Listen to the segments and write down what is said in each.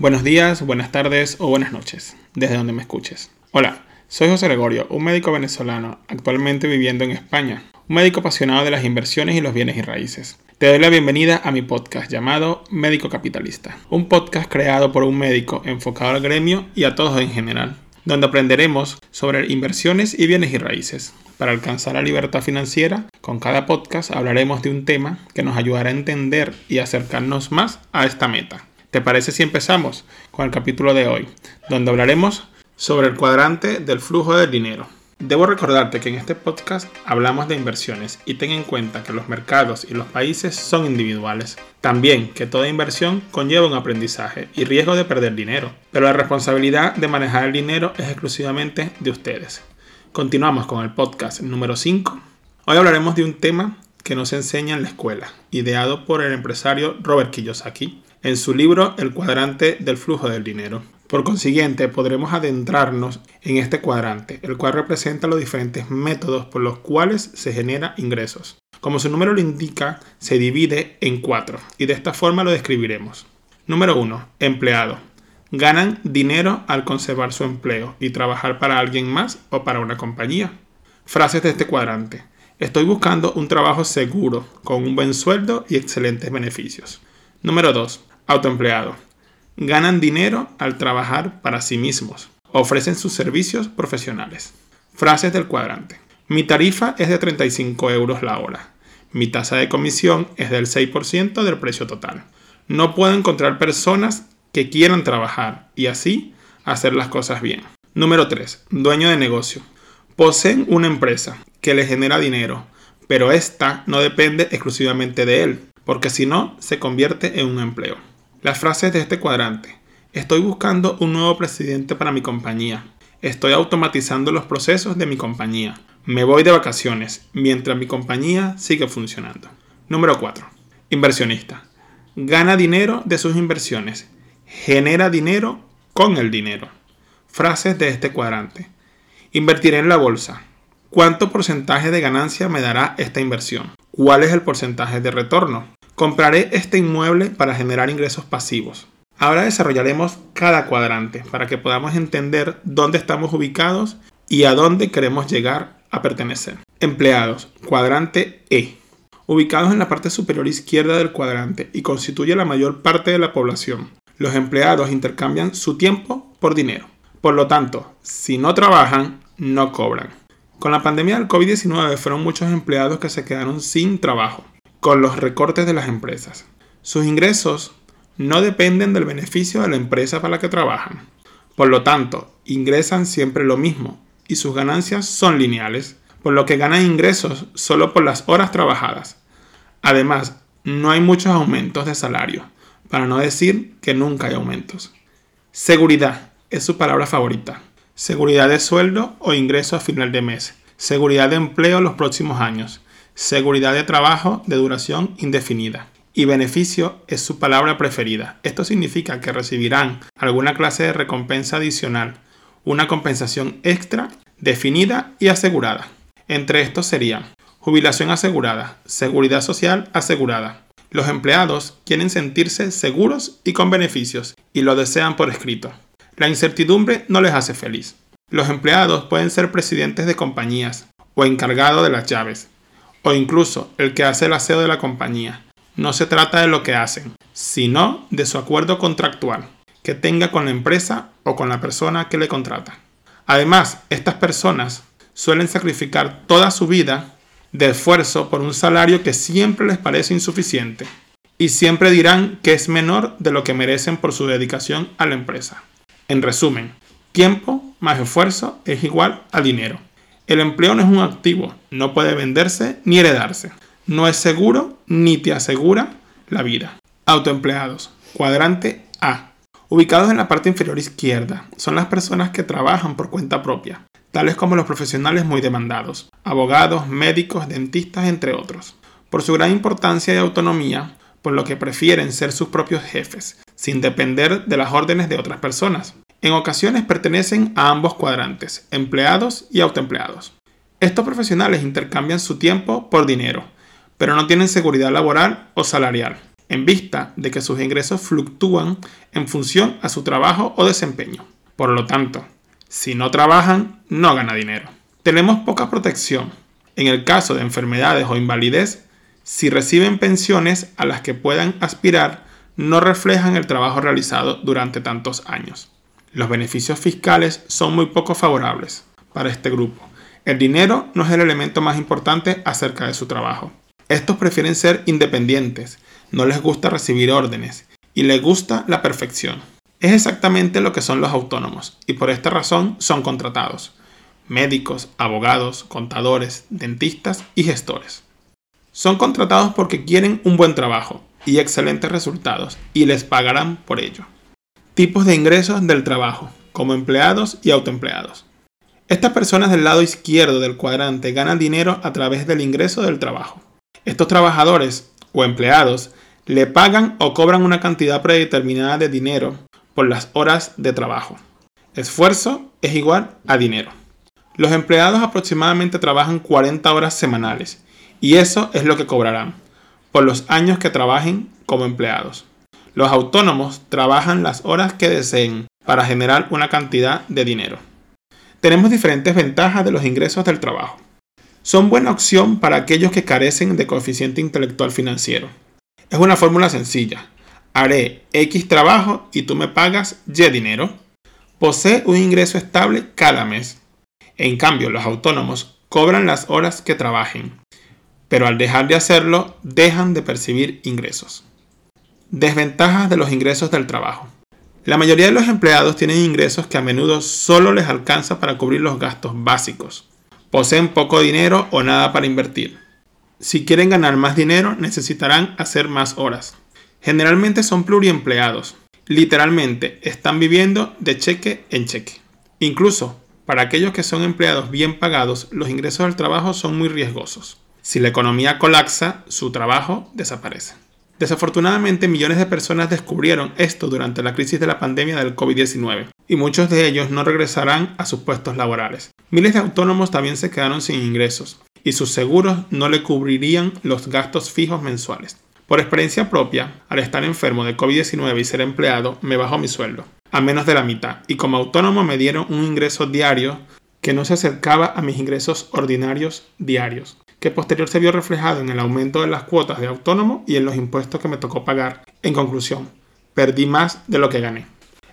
Buenos días, buenas tardes o buenas noches, desde donde me escuches. Hola, soy José Gregorio, un médico venezolano actualmente viviendo en España, un médico apasionado de las inversiones y los bienes y raíces. Te doy la bienvenida a mi podcast llamado Médico Capitalista, un podcast creado por un médico enfocado al gremio y a todos en general, donde aprenderemos sobre inversiones y bienes y raíces. Para alcanzar la libertad financiera, con cada podcast hablaremos de un tema que nos ayudará a entender y acercarnos más a esta meta. ¿Te parece si empezamos con el capítulo de hoy, donde hablaremos sobre el cuadrante del flujo del dinero? Debo recordarte que en este podcast hablamos de inversiones y ten en cuenta que los mercados y los países son individuales. También que toda inversión conlleva un aprendizaje y riesgo de perder dinero, pero la responsabilidad de manejar el dinero es exclusivamente de ustedes. Continuamos con el podcast número 5. Hoy hablaremos de un tema que nos enseña en la escuela, ideado por el empresario Robert Kiyosaki en su libro El cuadrante del flujo del dinero. Por consiguiente, podremos adentrarnos en este cuadrante, el cual representa los diferentes métodos por los cuales se genera ingresos. Como su número lo indica, se divide en cuatro, y de esta forma lo describiremos. Número 1. Empleado. Ganan dinero al conservar su empleo y trabajar para alguien más o para una compañía. Frases de este cuadrante. Estoy buscando un trabajo seguro, con un buen sueldo y excelentes beneficios. Número 2. Autoempleado. Ganan dinero al trabajar para sí mismos. Ofrecen sus servicios profesionales. Frases del cuadrante. Mi tarifa es de 35 euros la hora. Mi tasa de comisión es del 6% del precio total. No puedo encontrar personas que quieran trabajar y así hacer las cosas bien. Número 3. Dueño de negocio. Poseen una empresa que le genera dinero, pero esta no depende exclusivamente de él porque si no, se convierte en un empleo. Las frases de este cuadrante. Estoy buscando un nuevo presidente para mi compañía. Estoy automatizando los procesos de mi compañía. Me voy de vacaciones mientras mi compañía sigue funcionando. Número 4. Inversionista. Gana dinero de sus inversiones. Genera dinero con el dinero. Frases de este cuadrante. Invertiré en la bolsa. ¿Cuánto porcentaje de ganancia me dará esta inversión? ¿Cuál es el porcentaje de retorno? Compraré este inmueble para generar ingresos pasivos. Ahora desarrollaremos cada cuadrante para que podamos entender dónde estamos ubicados y a dónde queremos llegar a pertenecer. Empleados, cuadrante E. Ubicados en la parte superior izquierda del cuadrante y constituye la mayor parte de la población. Los empleados intercambian su tiempo por dinero. Por lo tanto, si no trabajan, no cobran. Con la pandemia del COVID-19 fueron muchos empleados que se quedaron sin trabajo con los recortes de las empresas. Sus ingresos no dependen del beneficio de la empresa para la que trabajan. Por lo tanto, ingresan siempre lo mismo y sus ganancias son lineales, por lo que ganan ingresos solo por las horas trabajadas. Además, no hay muchos aumentos de salario, para no decir que nunca hay aumentos. Seguridad es su palabra favorita. Seguridad de sueldo o ingreso a final de mes. Seguridad de empleo los próximos años seguridad de trabajo de duración indefinida. Y beneficio es su palabra preferida. Esto significa que recibirán alguna clase de recompensa adicional, una compensación extra, definida y asegurada. Entre estos serían jubilación asegurada, seguridad social asegurada. Los empleados quieren sentirse seguros y con beneficios y lo desean por escrito. La incertidumbre no les hace feliz. Los empleados pueden ser presidentes de compañías o encargados de las llaves o incluso el que hace el aseo de la compañía. No se trata de lo que hacen, sino de su acuerdo contractual que tenga con la empresa o con la persona que le contrata. Además, estas personas suelen sacrificar toda su vida de esfuerzo por un salario que siempre les parece insuficiente y siempre dirán que es menor de lo que merecen por su dedicación a la empresa. En resumen, tiempo más esfuerzo es igual a dinero. El empleo no es un activo, no puede venderse ni heredarse. No es seguro ni te asegura la vida. Autoempleados. Cuadrante A. Ubicados en la parte inferior izquierda, son las personas que trabajan por cuenta propia, tales como los profesionales muy demandados, abogados, médicos, dentistas, entre otros. Por su gran importancia y autonomía, por lo que prefieren ser sus propios jefes, sin depender de las órdenes de otras personas. En ocasiones pertenecen a ambos cuadrantes, empleados y autoempleados. Estos profesionales intercambian su tiempo por dinero, pero no tienen seguridad laboral o salarial. en vista de que sus ingresos fluctúan en función a su trabajo o desempeño. Por lo tanto, si no trabajan, no gana dinero. Tenemos poca protección. En el caso de enfermedades o invalidez, si reciben pensiones a las que puedan aspirar, no reflejan el trabajo realizado durante tantos años. Los beneficios fiscales son muy poco favorables para este grupo. El dinero no es el elemento más importante acerca de su trabajo. Estos prefieren ser independientes, no les gusta recibir órdenes y les gusta la perfección. Es exactamente lo que son los autónomos y por esta razón son contratados. Médicos, abogados, contadores, dentistas y gestores. Son contratados porque quieren un buen trabajo y excelentes resultados y les pagarán por ello. Tipos de ingresos del trabajo, como empleados y autoempleados. Estas personas del lado izquierdo del cuadrante ganan dinero a través del ingreso del trabajo. Estos trabajadores o empleados le pagan o cobran una cantidad predeterminada de dinero por las horas de trabajo. Esfuerzo es igual a dinero. Los empleados aproximadamente trabajan 40 horas semanales y eso es lo que cobrarán por los años que trabajen como empleados. Los autónomos trabajan las horas que deseen para generar una cantidad de dinero. Tenemos diferentes ventajas de los ingresos del trabajo. Son buena opción para aquellos que carecen de coeficiente intelectual financiero. Es una fórmula sencilla. Haré X trabajo y tú me pagas Y dinero. Posee un ingreso estable cada mes. En cambio, los autónomos cobran las horas que trabajen, pero al dejar de hacerlo, dejan de percibir ingresos. Desventajas de los ingresos del trabajo. La mayoría de los empleados tienen ingresos que a menudo solo les alcanza para cubrir los gastos básicos. Poseen poco dinero o nada para invertir. Si quieren ganar más dinero, necesitarán hacer más horas. Generalmente son pluriempleados. Literalmente están viviendo de cheque en cheque. Incluso para aquellos que son empleados bien pagados, los ingresos del trabajo son muy riesgosos. Si la economía colapsa, su trabajo desaparece. Desafortunadamente, millones de personas descubrieron esto durante la crisis de la pandemia del COVID-19 y muchos de ellos no regresarán a sus puestos laborales. Miles de autónomos también se quedaron sin ingresos y sus seguros no le cubrirían los gastos fijos mensuales. Por experiencia propia, al estar enfermo de COVID-19 y ser empleado, me bajó mi sueldo, a menos de la mitad, y como autónomo me dieron un ingreso diario que no se acercaba a mis ingresos ordinarios diarios, que posterior se vio reflejado en el aumento de las cuotas de autónomo y en los impuestos que me tocó pagar. En conclusión, perdí más de lo que gané.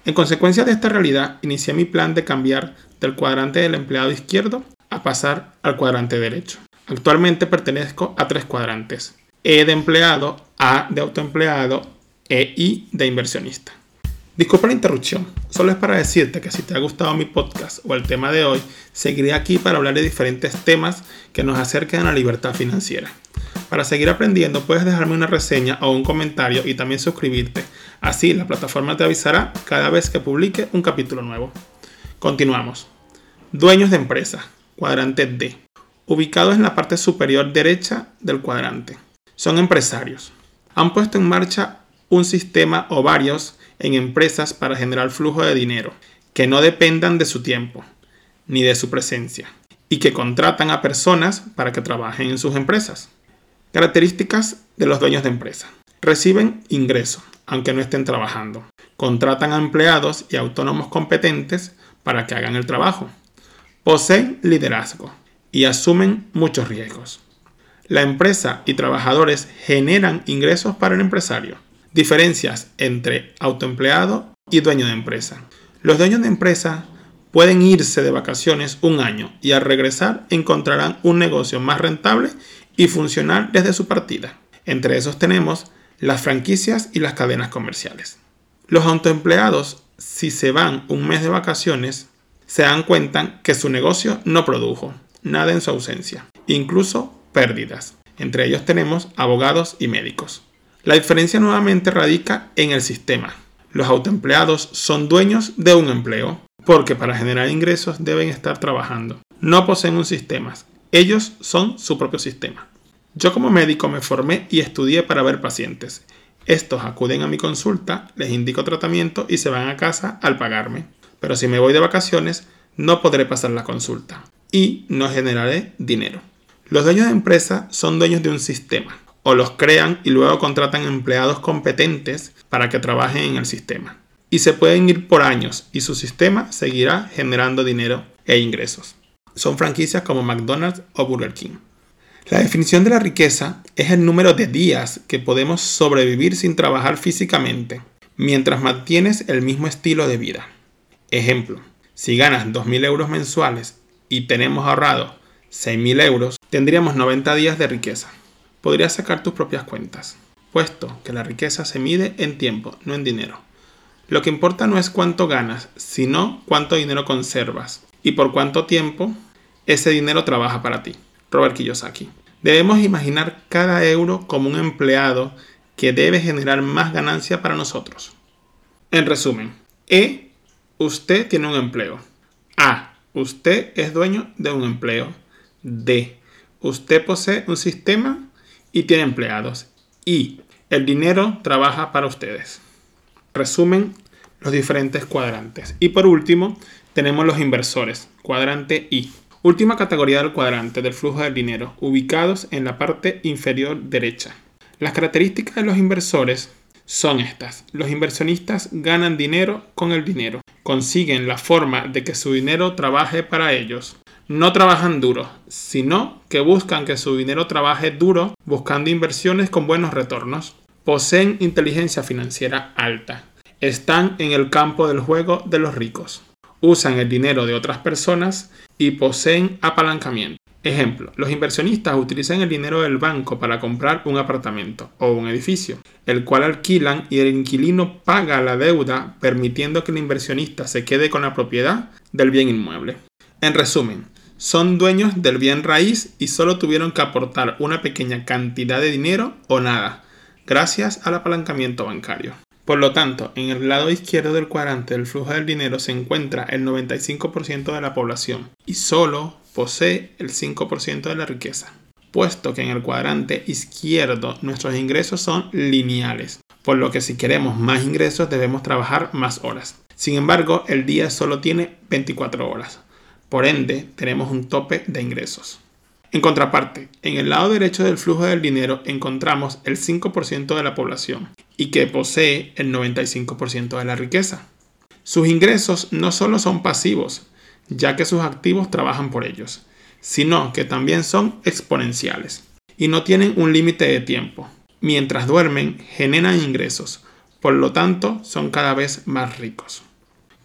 En consecuencia de esta realidad, inicié mi plan de cambiar del cuadrante del empleado izquierdo a pasar al cuadrante derecho. Actualmente pertenezco a tres cuadrantes. E de empleado, A de autoempleado e I de inversionista. Disculpa la interrupción, solo es para decirte que si te ha gustado mi podcast o el tema de hoy, seguiré aquí para hablar de diferentes temas que nos acerquen a la libertad financiera. Para seguir aprendiendo puedes dejarme una reseña o un comentario y también suscribirte. Así la plataforma te avisará cada vez que publique un capítulo nuevo. Continuamos. Dueños de empresa cuadrante D, ubicados en la parte superior derecha del cuadrante. Son empresarios. Han puesto en marcha un sistema o varios en empresas para generar flujo de dinero que no dependan de su tiempo ni de su presencia y que contratan a personas para que trabajen en sus empresas. Características de los dueños de empresa. Reciben ingreso, aunque no estén trabajando. Contratan a empleados y autónomos competentes para que hagan el trabajo poseen liderazgo y asumen muchos riesgos. La empresa y trabajadores generan ingresos para el empresario. Diferencias entre autoempleado y dueño de empresa. Los dueños de empresa pueden irse de vacaciones un año y al regresar encontrarán un negocio más rentable y funcional desde su partida. Entre esos tenemos las franquicias y las cadenas comerciales. Los autoempleados, si se van un mes de vacaciones, se dan cuenta que su negocio no produjo nada en su ausencia, incluso pérdidas. Entre ellos tenemos abogados y médicos. La diferencia nuevamente radica en el sistema. Los autoempleados son dueños de un empleo, porque para generar ingresos deben estar trabajando. No poseen un sistema, ellos son su propio sistema. Yo como médico me formé y estudié para ver pacientes. Estos acuden a mi consulta, les indico tratamiento y se van a casa al pagarme pero si me voy de vacaciones no podré pasar la consulta y no generaré dinero. Los dueños de empresa son dueños de un sistema o los crean y luego contratan empleados competentes para que trabajen en el sistema. Y se pueden ir por años y su sistema seguirá generando dinero e ingresos. Son franquicias como McDonald's o Burger King. La definición de la riqueza es el número de días que podemos sobrevivir sin trabajar físicamente, mientras mantienes el mismo estilo de vida. Ejemplo, si ganas 2.000 euros mensuales y tenemos ahorrado 6.000 euros, tendríamos 90 días de riqueza podrías sacar tus propias cuentas, puesto que la riqueza se mide en tiempo, no en dinero. Lo que importa no es cuánto ganas, sino cuánto dinero conservas y por cuánto tiempo ese dinero trabaja para ti. Robert Kiyosaki. Debemos imaginar cada euro como un empleado que debe generar más ganancia para nosotros. En resumen, E, usted tiene un empleo. A, usted es dueño de un empleo. D, usted posee un sistema y tiene empleados. Y el dinero trabaja para ustedes. Resumen los diferentes cuadrantes. Y por último, tenemos los inversores, cuadrante I. Última categoría del cuadrante del flujo del dinero, ubicados en la parte inferior derecha. Las características de los inversores son estas. Los inversionistas ganan dinero con el dinero. Consiguen la forma de que su dinero trabaje para ellos no trabajan duro, sino que buscan que su dinero trabaje duro buscando inversiones con buenos retornos. Poseen inteligencia financiera alta. Están en el campo del juego de los ricos. Usan el dinero de otras personas y poseen apalancamiento. Ejemplo, los inversionistas utilizan el dinero del banco para comprar un apartamento o un edificio, el cual alquilan y el inquilino paga la deuda permitiendo que el inversionista se quede con la propiedad del bien inmueble. En resumen, son dueños del bien raíz y solo tuvieron que aportar una pequeña cantidad de dinero o nada, gracias al apalancamiento bancario. Por lo tanto, en el lado izquierdo del cuadrante del flujo del dinero se encuentra el 95% de la población y solo posee el 5% de la riqueza, puesto que en el cuadrante izquierdo nuestros ingresos son lineales, por lo que si queremos más ingresos debemos trabajar más horas. Sin embargo, el día solo tiene 24 horas, por ende, tenemos un tope de ingresos. En contraparte, en el lado derecho del flujo del dinero encontramos el 5% de la población y que posee el 95% de la riqueza. Sus ingresos no solo son pasivos, ya que sus activos trabajan por ellos, sino que también son exponenciales y no tienen un límite de tiempo. Mientras duermen, generan ingresos, por lo tanto son cada vez más ricos.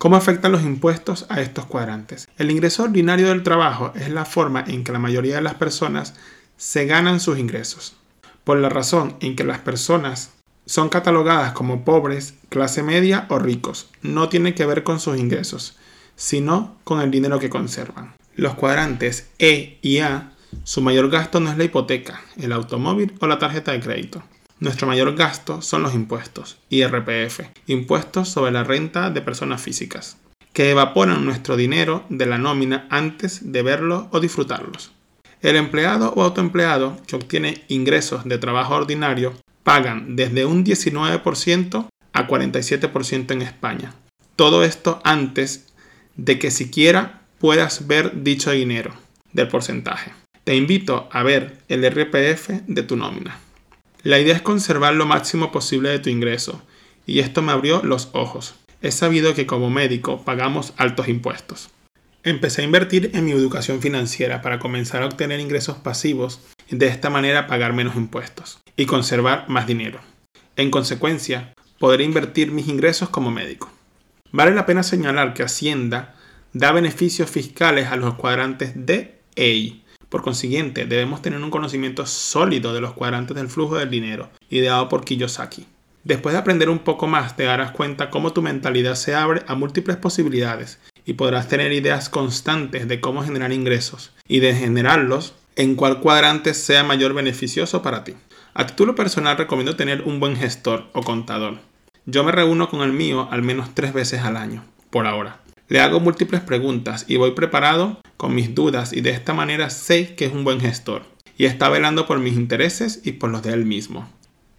¿Cómo afectan los impuestos a estos cuadrantes? El ingreso ordinario del trabajo es la forma en que la mayoría de las personas se ganan sus ingresos, por la razón en que las personas son catalogadas como pobres, clase media o ricos. No tiene que ver con sus ingresos, sino con el dinero que conservan. Los cuadrantes E y A, su mayor gasto no es la hipoteca, el automóvil o la tarjeta de crédito. Nuestro mayor gasto son los impuestos, IRPF, impuestos sobre la renta de personas físicas, que evaporan nuestro dinero de la nómina antes de verlo o disfrutarlos. El empleado o autoempleado que obtiene ingresos de trabajo ordinario pagan desde un 19% a 47% en España. Todo esto antes de que siquiera puedas ver dicho dinero del porcentaje. Te invito a ver el IRPF de tu nómina. La idea es conservar lo máximo posible de tu ingreso, y esto me abrió los ojos. He sabido que como médico pagamos altos impuestos. Empecé a invertir en mi educación financiera para comenzar a obtener ingresos pasivos y de esta manera pagar menos impuestos y conservar más dinero. En consecuencia, podré invertir mis ingresos como médico. Vale la pena señalar que Hacienda da beneficios fiscales a los cuadrantes D e por consiguiente, debemos tener un conocimiento sólido de los cuadrantes del flujo del dinero, ideado por Kiyosaki. Después de aprender un poco más, te darás cuenta cómo tu mentalidad se abre a múltiples posibilidades y podrás tener ideas constantes de cómo generar ingresos y de generarlos en cuál cuadrante sea mayor beneficioso para ti. A título personal recomiendo tener un buen gestor o contador. Yo me reúno con el mío al menos tres veces al año, por ahora. Le hago múltiples preguntas y voy preparado con mis dudas y de esta manera sé que es un buen gestor y está velando por mis intereses y por los de él mismo.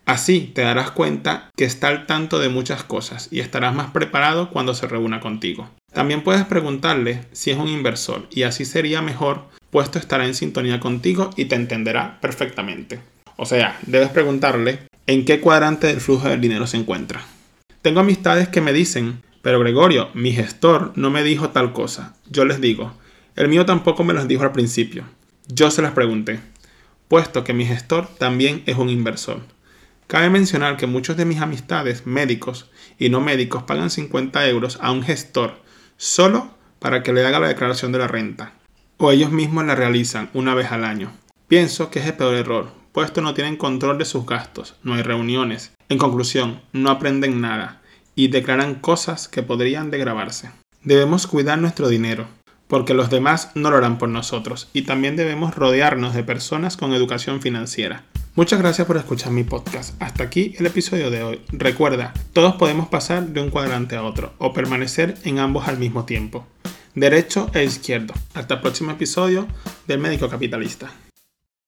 Así te darás cuenta que está al tanto de muchas cosas y estarás más preparado cuando se reúna contigo. También puedes preguntarle si es un inversor y así sería mejor puesto estará en sintonía contigo y te entenderá perfectamente. O sea, debes preguntarle en qué cuadrante del flujo del dinero se encuentra. Tengo amistades que me dicen, pero Gregorio, mi gestor no me dijo tal cosa. Yo les digo, el mío tampoco me los dijo al principio. Yo se las pregunté, puesto que mi gestor también es un inversor. Cabe mencionar que muchos de mis amistades, médicos y no médicos, pagan 50 euros a un gestor solo para que le haga la declaración de la renta, o ellos mismos la realizan una vez al año. Pienso que es el peor error, puesto no tienen control de sus gastos, no hay reuniones. En conclusión, no aprenden nada y declaran cosas que podrían degravarse. Debemos cuidar nuestro dinero, porque los demás no lo harán por nosotros, y también debemos rodearnos de personas con educación financiera. Muchas gracias por escuchar mi podcast. Hasta aquí el episodio de hoy. Recuerda, todos podemos pasar de un cuadrante a otro o permanecer en ambos al mismo tiempo. Derecho e izquierdo. Hasta el próximo episodio del Médico Capitalista.